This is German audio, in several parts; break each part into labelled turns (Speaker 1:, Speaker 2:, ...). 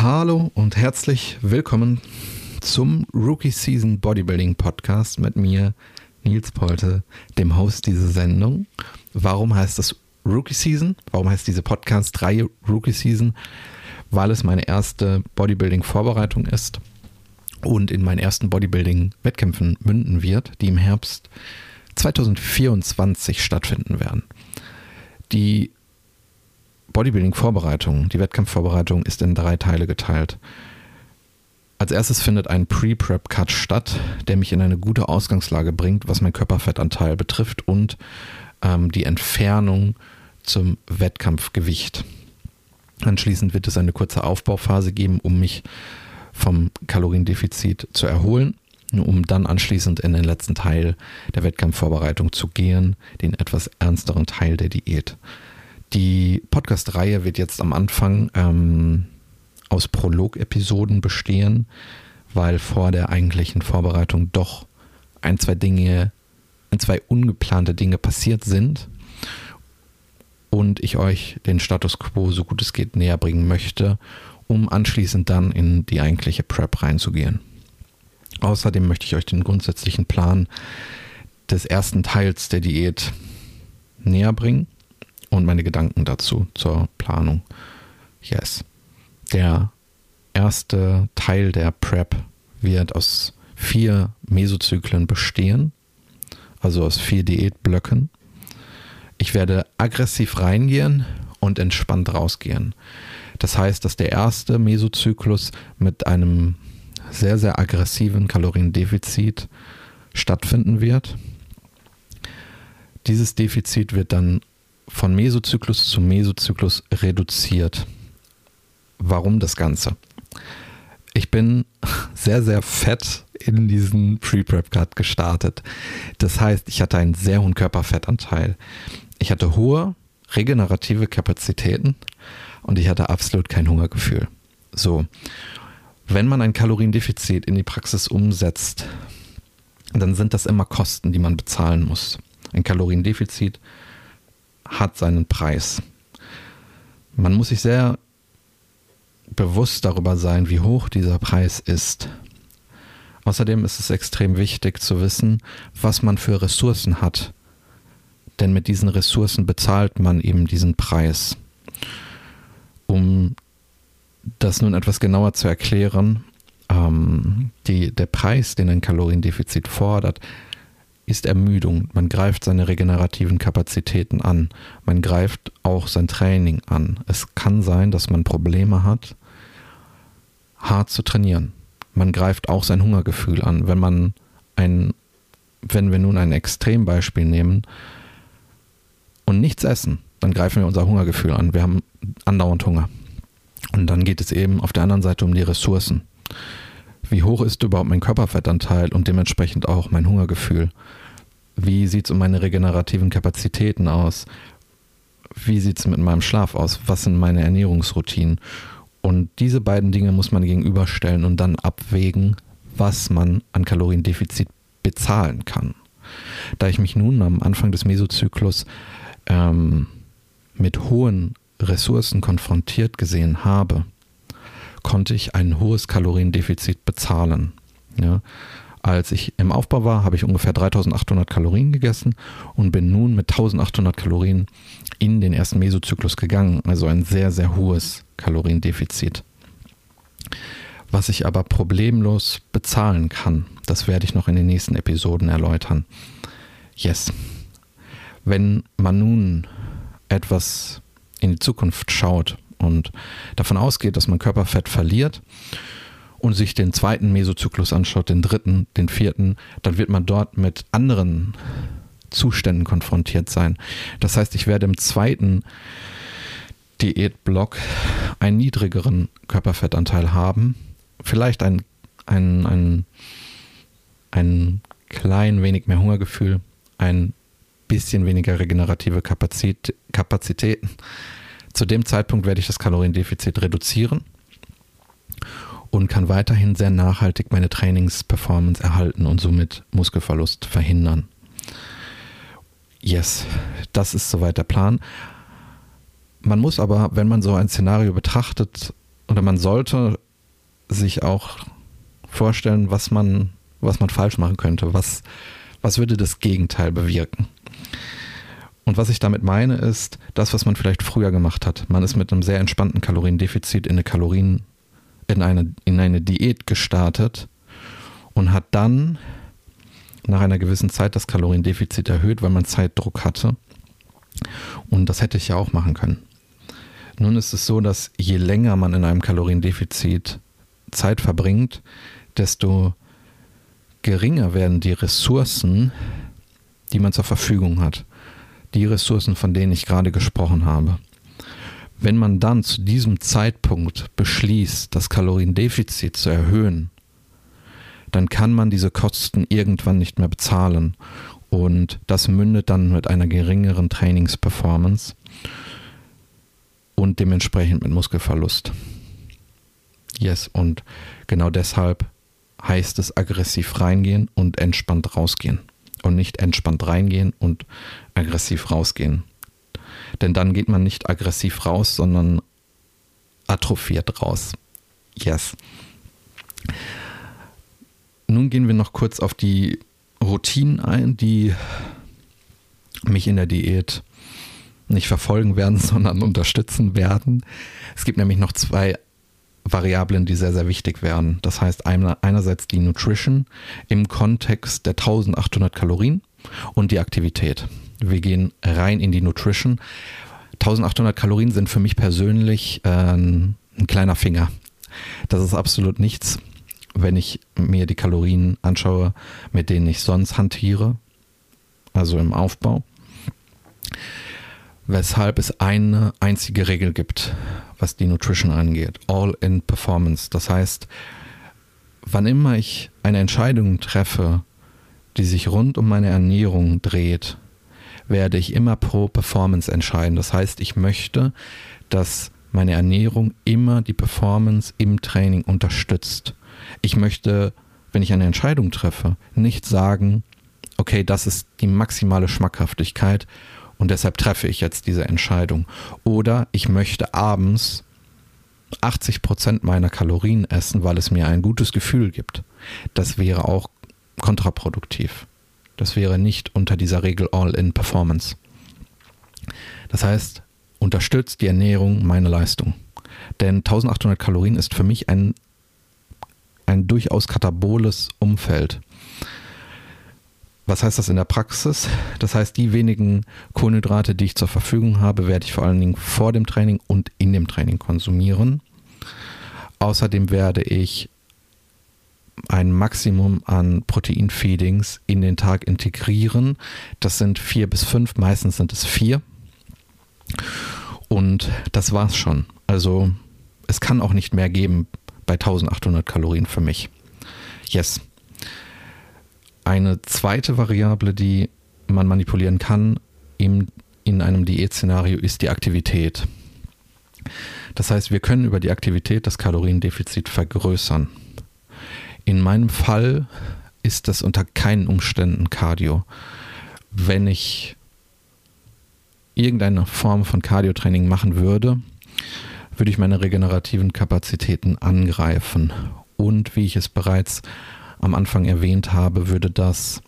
Speaker 1: Hallo und herzlich willkommen zum Rookie Season Bodybuilding Podcast mit mir, Nils Polte, dem Host dieser Sendung. Warum heißt das Rookie Season? Warum heißt diese Podcast-Reihe Rookie Season? Weil es meine erste Bodybuilding-Vorbereitung ist und in meinen ersten Bodybuilding-Wettkämpfen münden wird, die im Herbst 2024 stattfinden werden. Die Bodybuilding-Vorbereitung, die Wettkampfvorbereitung ist in drei Teile geteilt. Als erstes findet ein Pre-Prep-Cut statt, der mich in eine gute Ausgangslage bringt, was mein Körperfettanteil betrifft und ähm, die Entfernung zum Wettkampfgewicht. Anschließend wird es eine kurze Aufbauphase geben, um mich vom Kaloriendefizit zu erholen, um dann anschließend in den letzten Teil der Wettkampfvorbereitung zu gehen, den etwas ernsteren Teil der Diät. Die Podcast-Reihe wird jetzt am Anfang ähm, aus Prolog-Episoden bestehen, weil vor der eigentlichen Vorbereitung doch ein, zwei Dinge, ein, zwei ungeplante Dinge passiert sind und ich euch den Status quo so gut es geht näher bringen möchte, um anschließend dann in die eigentliche Prep reinzugehen. Außerdem möchte ich euch den grundsätzlichen Plan des ersten Teils der Diät näher bringen und meine Gedanken dazu zur Planung. Yes. Der erste Teil der Prep wird aus vier Mesozyklen bestehen, also aus vier Diätblöcken. Ich werde aggressiv reingehen und entspannt rausgehen. Das heißt, dass der erste Mesozyklus mit einem sehr, sehr aggressiven Kaloriendefizit stattfinden wird. Dieses Defizit wird dann von Mesozyklus zu Mesozyklus reduziert. Warum das Ganze? Ich bin sehr, sehr fett in diesen Pre-Prep-Cut gestartet. Das heißt, ich hatte einen sehr hohen Körperfettanteil. Ich hatte hohe regenerative Kapazitäten und ich hatte absolut kein Hungergefühl. So, wenn man ein Kaloriendefizit in die Praxis umsetzt, dann sind das immer Kosten, die man bezahlen muss. Ein Kaloriendefizit hat seinen Preis. Man muss sich sehr bewusst darüber sein, wie hoch dieser Preis ist. Außerdem ist es extrem wichtig zu wissen, was man für Ressourcen hat. Denn mit diesen Ressourcen bezahlt man eben diesen Preis. Um das nun etwas genauer zu erklären, ähm, die, der Preis, den ein Kaloriendefizit fordert, ist Ermüdung. Man greift seine regenerativen Kapazitäten an. Man greift auch sein Training an. Es kann sein, dass man Probleme hat, hart zu trainieren. Man greift auch sein Hungergefühl an. Wenn man ein, wenn wir nun ein Extrembeispiel nehmen und nichts essen, dann greifen wir unser Hungergefühl an. Wir haben andauernd Hunger. Und dann geht es eben auf der anderen Seite um die Ressourcen. Wie hoch ist überhaupt mein Körperfettanteil und dementsprechend auch mein Hungergefühl? Wie sieht es um meine regenerativen Kapazitäten aus? Wie sieht es mit meinem Schlaf aus? Was sind meine Ernährungsroutinen? Und diese beiden Dinge muss man gegenüberstellen und dann abwägen, was man an Kaloriendefizit bezahlen kann. Da ich mich nun am Anfang des Mesozyklus ähm, mit hohen Ressourcen konfrontiert gesehen habe, konnte ich ein hohes Kaloriendefizit bezahlen. Ja. Als ich im Aufbau war, habe ich ungefähr 3800 Kalorien gegessen und bin nun mit 1800 Kalorien in den ersten Mesozyklus gegangen. Also ein sehr, sehr hohes Kaloriendefizit. Was ich aber problemlos bezahlen kann, das werde ich noch in den nächsten Episoden erläutern. Yes. Wenn man nun etwas in die Zukunft schaut und davon ausgeht, dass man Körperfett verliert und sich den zweiten Mesozyklus anschaut, den dritten, den vierten, dann wird man dort mit anderen Zuständen konfrontiert sein. Das heißt, ich werde im zweiten Diätblock einen niedrigeren Körperfettanteil haben, vielleicht ein, ein, ein, ein klein wenig mehr Hungergefühl, ein bisschen weniger regenerative Kapazität, Kapazitäten. Zu dem Zeitpunkt werde ich das Kaloriendefizit reduzieren und kann weiterhin sehr nachhaltig meine Trainingsperformance erhalten und somit Muskelverlust verhindern. Yes, das ist soweit der Plan. Man muss aber, wenn man so ein Szenario betrachtet, oder man sollte sich auch vorstellen, was man, was man falsch machen könnte. Was, was würde das Gegenteil bewirken? Und was ich damit meine, ist das, was man vielleicht früher gemacht hat. Man ist mit einem sehr entspannten Kaloriendefizit in eine Kalorien, in eine, in eine Diät gestartet und hat dann nach einer gewissen Zeit das Kaloriendefizit erhöht, weil man Zeitdruck hatte. Und das hätte ich ja auch machen können. Nun ist es so, dass je länger man in einem Kaloriendefizit Zeit verbringt, desto geringer werden die Ressourcen, die man zur Verfügung hat. Die Ressourcen, von denen ich gerade gesprochen habe. Wenn man dann zu diesem Zeitpunkt beschließt, das Kaloriendefizit zu erhöhen, dann kann man diese Kosten irgendwann nicht mehr bezahlen. Und das mündet dann mit einer geringeren Trainingsperformance und dementsprechend mit Muskelverlust. Yes, und genau deshalb heißt es aggressiv reingehen und entspannt rausgehen. Und nicht entspannt reingehen und aggressiv rausgehen. Denn dann geht man nicht aggressiv raus, sondern atrophiert raus. Yes. Nun gehen wir noch kurz auf die Routinen ein, die mich in der Diät nicht verfolgen werden, sondern unterstützen werden. Es gibt nämlich noch zwei Variablen, die sehr, sehr wichtig werden. Das heißt einerseits die Nutrition im Kontext der 1800 Kalorien und die Aktivität. Wir gehen rein in die Nutrition. 1800 Kalorien sind für mich persönlich äh, ein kleiner Finger. Das ist absolut nichts wenn ich mir die Kalorien anschaue, mit denen ich sonst hantiere, also im Aufbau. Weshalb es eine einzige Regel gibt, was die Nutrition angeht. All in Performance. Das heißt, wann immer ich eine Entscheidung treffe, die sich rund um meine Ernährung dreht, werde ich immer pro Performance entscheiden. Das heißt, ich möchte, dass meine Ernährung immer die Performance im Training unterstützt. Ich möchte, wenn ich eine Entscheidung treffe, nicht sagen, okay, das ist die maximale Schmackhaftigkeit und deshalb treffe ich jetzt diese Entscheidung. Oder ich möchte abends 80 Prozent meiner Kalorien essen, weil es mir ein gutes Gefühl gibt. Das wäre auch kontraproduktiv. Das wäre nicht unter dieser Regel All-in-Performance. Das heißt, unterstützt die Ernährung meine Leistung. Denn 1800 Kalorien ist für mich ein ein durchaus kataboles Umfeld. Was heißt das in der Praxis? Das heißt, die wenigen Kohlenhydrate, die ich zur Verfügung habe, werde ich vor allen Dingen vor dem Training und in dem Training konsumieren. Außerdem werde ich ein Maximum an Proteinfeedings in den Tag integrieren. Das sind vier bis fünf, meistens sind es vier. Und das war's schon. Also es kann auch nicht mehr geben bei 1800 Kalorien für mich. Yes. Eine zweite Variable, die man manipulieren kann in, in einem Diätszenario, ist die Aktivität. Das heißt, wir können über die Aktivität das Kaloriendefizit vergrößern. In meinem Fall ist das unter keinen Umständen Cardio. Wenn ich irgendeine Form von Cardio-Training machen würde, würde ich meine regenerativen Kapazitäten angreifen. Und wie ich es bereits am Anfang erwähnt habe, würde das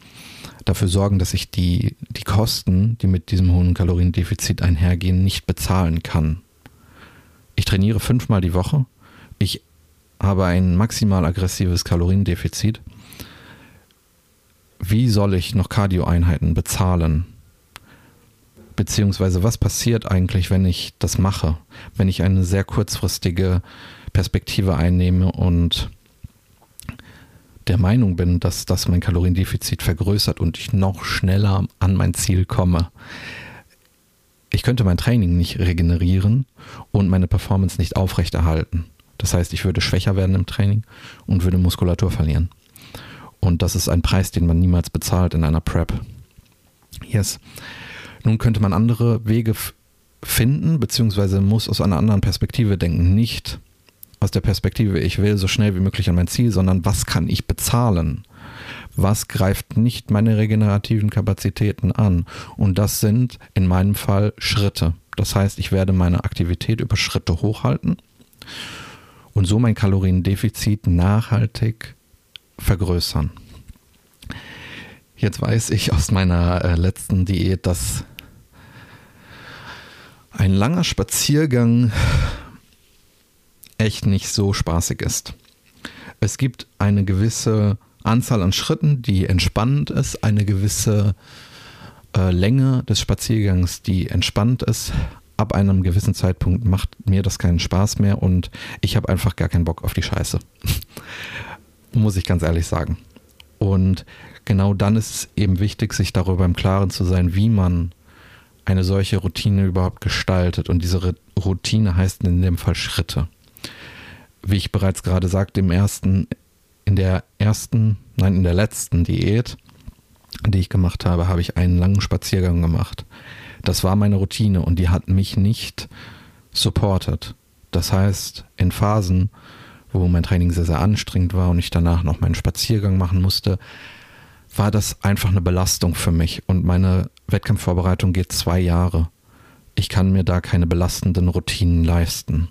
Speaker 1: dafür sorgen, dass ich die, die Kosten, die mit diesem hohen Kaloriendefizit einhergehen, nicht bezahlen kann. Ich trainiere fünfmal die Woche. Ich habe ein maximal aggressives Kaloriendefizit. Wie soll ich noch Cardio-Einheiten bezahlen? Beziehungsweise was passiert eigentlich, wenn ich das mache? Wenn ich eine sehr kurzfristige Perspektive einnehme und der Meinung bin, dass das mein Kaloriendefizit vergrößert und ich noch schneller an mein Ziel komme. Ich könnte mein Training nicht regenerieren und meine Performance nicht aufrechterhalten. Das heißt, ich würde schwächer werden im Training und würde Muskulatur verlieren. Und das ist ein Preis, den man niemals bezahlt in einer Prep. Yes. Nun könnte man andere Wege finden, beziehungsweise muss aus einer anderen Perspektive denken. Nicht aus der Perspektive, ich will so schnell wie möglich an mein Ziel, sondern was kann ich bezahlen? Was greift nicht meine regenerativen Kapazitäten an? Und das sind in meinem Fall Schritte. Das heißt, ich werde meine Aktivität über Schritte hochhalten und so mein Kaloriendefizit nachhaltig vergrößern. Jetzt weiß ich aus meiner äh, letzten Diät, dass ein langer Spaziergang echt nicht so spaßig ist. Es gibt eine gewisse Anzahl an Schritten, die entspannend ist, eine gewisse äh, Länge des Spaziergangs, die entspannt ist. Ab einem gewissen Zeitpunkt macht mir das keinen Spaß mehr und ich habe einfach gar keinen Bock auf die Scheiße. Muss ich ganz ehrlich sagen. Und genau dann ist es eben wichtig, sich darüber im Klaren zu sein, wie man eine solche Routine überhaupt gestaltet. Und diese Routine heißt in dem Fall Schritte. Wie ich bereits gerade sagte, im ersten, in der ersten, nein, in der letzten Diät, die ich gemacht habe, habe ich einen langen Spaziergang gemacht. Das war meine Routine und die hat mich nicht supportet. Das heißt, in Phasen, wo mein Training sehr, sehr anstrengend war und ich danach noch meinen Spaziergang machen musste, war das einfach eine Belastung für mich. Und meine Wettkampfvorbereitung geht zwei Jahre. Ich kann mir da keine belastenden Routinen leisten.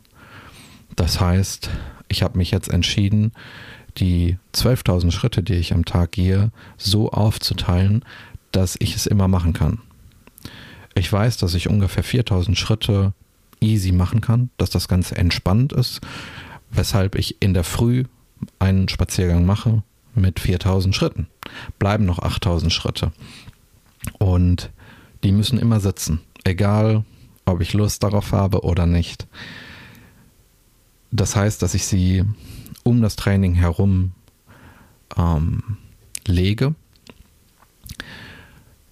Speaker 1: Das heißt, ich habe mich jetzt entschieden, die 12.000 Schritte, die ich am Tag gehe, so aufzuteilen, dass ich es immer machen kann. Ich weiß, dass ich ungefähr 4.000 Schritte easy machen kann, dass das Ganze entspannt ist, weshalb ich in der Früh einen Spaziergang mache mit 4.000 Schritten. Bleiben noch 8.000 Schritte. Und die müssen immer sitzen, egal ob ich Lust darauf habe oder nicht. Das heißt, dass ich sie um das Training herum ähm, lege.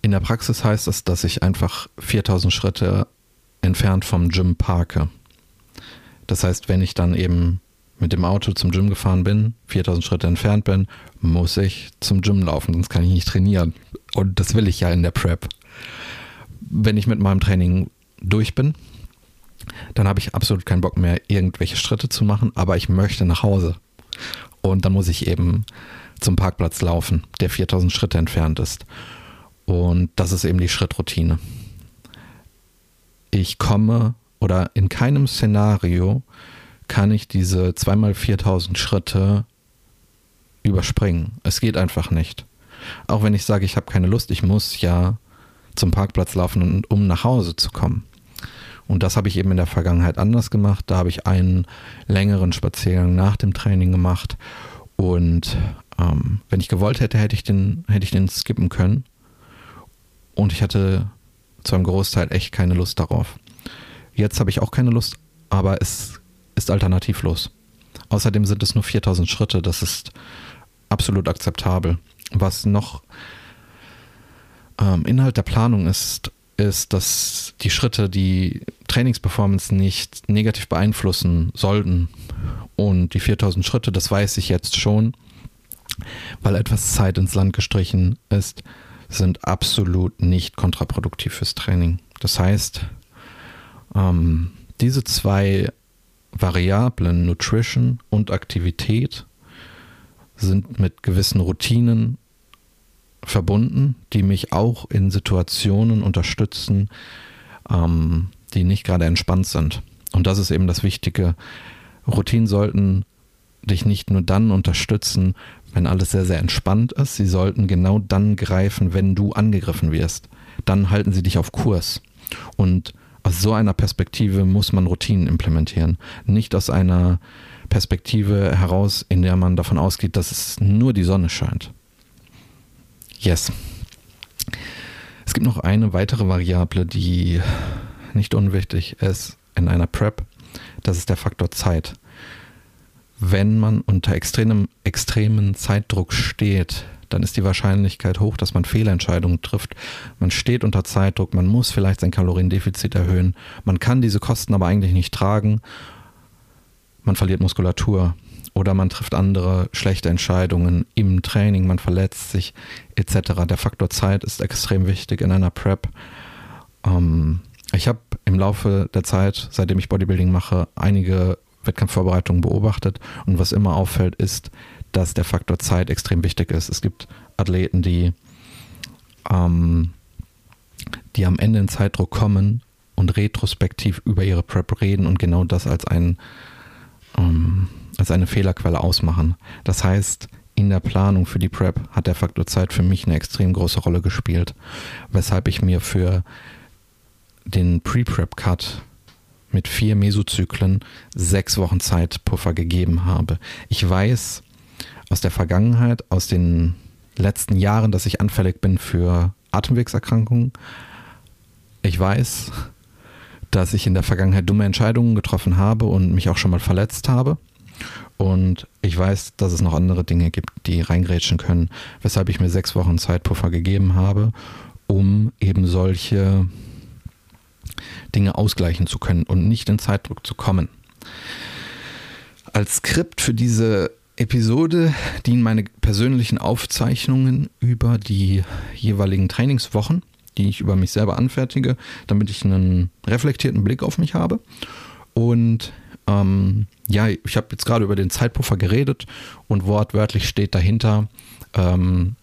Speaker 1: In der Praxis heißt es, dass ich einfach 4000 Schritte entfernt vom Gym parke. Das heißt, wenn ich dann eben mit dem Auto zum Gym gefahren bin, 4000 Schritte entfernt bin, muss ich zum Gym laufen, sonst kann ich nicht trainieren. Und das will ich ja in der Prep. Wenn ich mit meinem Training durch bin, dann habe ich absolut keinen Bock mehr, irgendwelche Schritte zu machen, aber ich möchte nach Hause. Und dann muss ich eben zum Parkplatz laufen, der 4000 Schritte entfernt ist. Und das ist eben die Schrittroutine. Ich komme oder in keinem Szenario kann ich diese zweimal 4000 Schritte überspringen. Es geht einfach nicht. Auch wenn ich sage, ich habe keine Lust, ich muss ja zum Parkplatz laufen, um nach Hause zu kommen. Und das habe ich eben in der Vergangenheit anders gemacht. Da habe ich einen längeren Spaziergang nach dem Training gemacht. Und ähm, wenn ich gewollt hätte, hätte ich, den, hätte ich den skippen können. Und ich hatte zu einem Großteil echt keine Lust darauf. Jetzt habe ich auch keine Lust, aber es ist alternativlos. Außerdem sind es nur 4000 Schritte. Das ist absolut akzeptabel. Was noch ähm, Inhalt der Planung ist, ist, dass die Schritte die Trainingsperformance nicht negativ beeinflussen sollten. Und die 4000 Schritte, das weiß ich jetzt schon, weil etwas Zeit ins Land gestrichen ist, sind absolut nicht kontraproduktiv fürs Training. Das heißt, ähm, diese zwei Variablen, Nutrition und Aktivität, sind mit gewissen Routinen verbunden, die mich auch in Situationen unterstützen, ähm, die nicht gerade entspannt sind. Und das ist eben das Wichtige. Routinen sollten dich nicht nur dann unterstützen, wenn alles sehr, sehr entspannt ist. Sie sollten genau dann greifen, wenn du angegriffen wirst. Dann halten sie dich auf Kurs. Und aus so einer Perspektive muss man Routinen implementieren. Nicht aus einer Perspektive heraus, in der man davon ausgeht, dass es nur die Sonne scheint. Yes. Es gibt noch eine weitere Variable, die nicht unwichtig ist in einer Prep. Das ist der Faktor Zeit. Wenn man unter extremem, extremen Zeitdruck steht, dann ist die Wahrscheinlichkeit hoch, dass man Fehlentscheidungen trifft. Man steht unter Zeitdruck, man muss vielleicht sein Kaloriendefizit erhöhen. Man kann diese Kosten aber eigentlich nicht tragen. Man verliert Muskulatur oder man trifft andere schlechte Entscheidungen im Training, man verletzt sich etc. Der Faktor Zeit ist extrem wichtig in einer Prep. Ähm, ich habe im Laufe der Zeit, seitdem ich Bodybuilding mache, einige Wettkampfvorbereitungen beobachtet und was immer auffällt, ist, dass der Faktor Zeit extrem wichtig ist. Es gibt Athleten, die, ähm, die am Ende in Zeitdruck kommen und retrospektiv über ihre Prep reden und genau das als ein ähm, als eine Fehlerquelle ausmachen. Das heißt, in der Planung für die Prep hat der Faktor Zeit für mich eine extrem große Rolle gespielt, weshalb ich mir für den Pre-Prep-Cut mit vier Mesozyklen sechs Wochen Zeitpuffer gegeben habe. Ich weiß aus der Vergangenheit, aus den letzten Jahren, dass ich anfällig bin für Atemwegserkrankungen. Ich weiß, dass ich in der Vergangenheit dumme Entscheidungen getroffen habe und mich auch schon mal verletzt habe. Und ich weiß, dass es noch andere Dinge gibt, die reingrätschen können, weshalb ich mir sechs Wochen Zeitpuffer gegeben habe, um eben solche Dinge ausgleichen zu können und nicht in Zeitdruck zu kommen. Als Skript für diese Episode dienen meine persönlichen Aufzeichnungen über die jeweiligen Trainingswochen, die ich über mich selber anfertige, damit ich einen reflektierten Blick auf mich habe. Und ähm, ja, ich habe jetzt gerade über den Zeitpuffer geredet und wortwörtlich steht dahinter, ähm,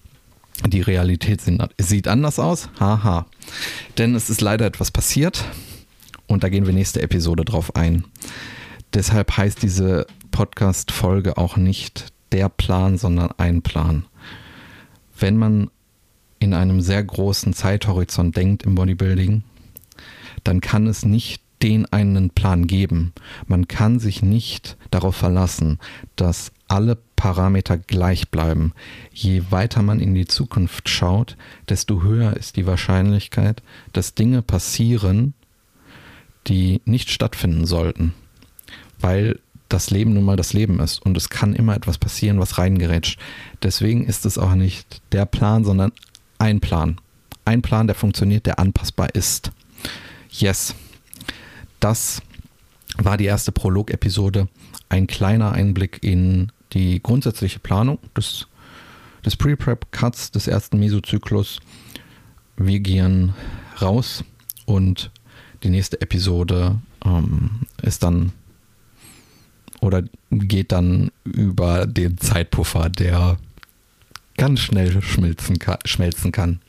Speaker 1: die Realität sieht anders aus. Haha. Denn es ist leider etwas passiert und da gehen wir nächste Episode drauf ein. Deshalb heißt diese Podcast-Folge auch nicht der Plan, sondern ein Plan. Wenn man in einem sehr großen Zeithorizont denkt im Bodybuilding, dann kann es nicht den einen Plan geben. Man kann sich nicht darauf verlassen, dass alle Parameter gleich bleiben. Je weiter man in die Zukunft schaut, desto höher ist die Wahrscheinlichkeit, dass Dinge passieren, die nicht stattfinden sollten. Weil das Leben nun mal das Leben ist und es kann immer etwas passieren, was reingerätscht. Deswegen ist es auch nicht der Plan, sondern ein Plan. Ein Plan, der funktioniert, der anpassbar ist. Yes. Das war die erste Prolog-Episode. Ein kleiner Einblick in die grundsätzliche Planung des, des Pre-Prep-Cuts des ersten Mesozyklus. Wir gehen raus und die nächste Episode ähm, ist dann oder geht dann über den Zeitpuffer, der ganz schnell schmelzen kann, schmelzen kann.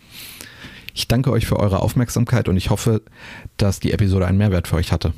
Speaker 1: Ich danke euch für eure Aufmerksamkeit und ich hoffe, dass die Episode einen Mehrwert für euch hatte.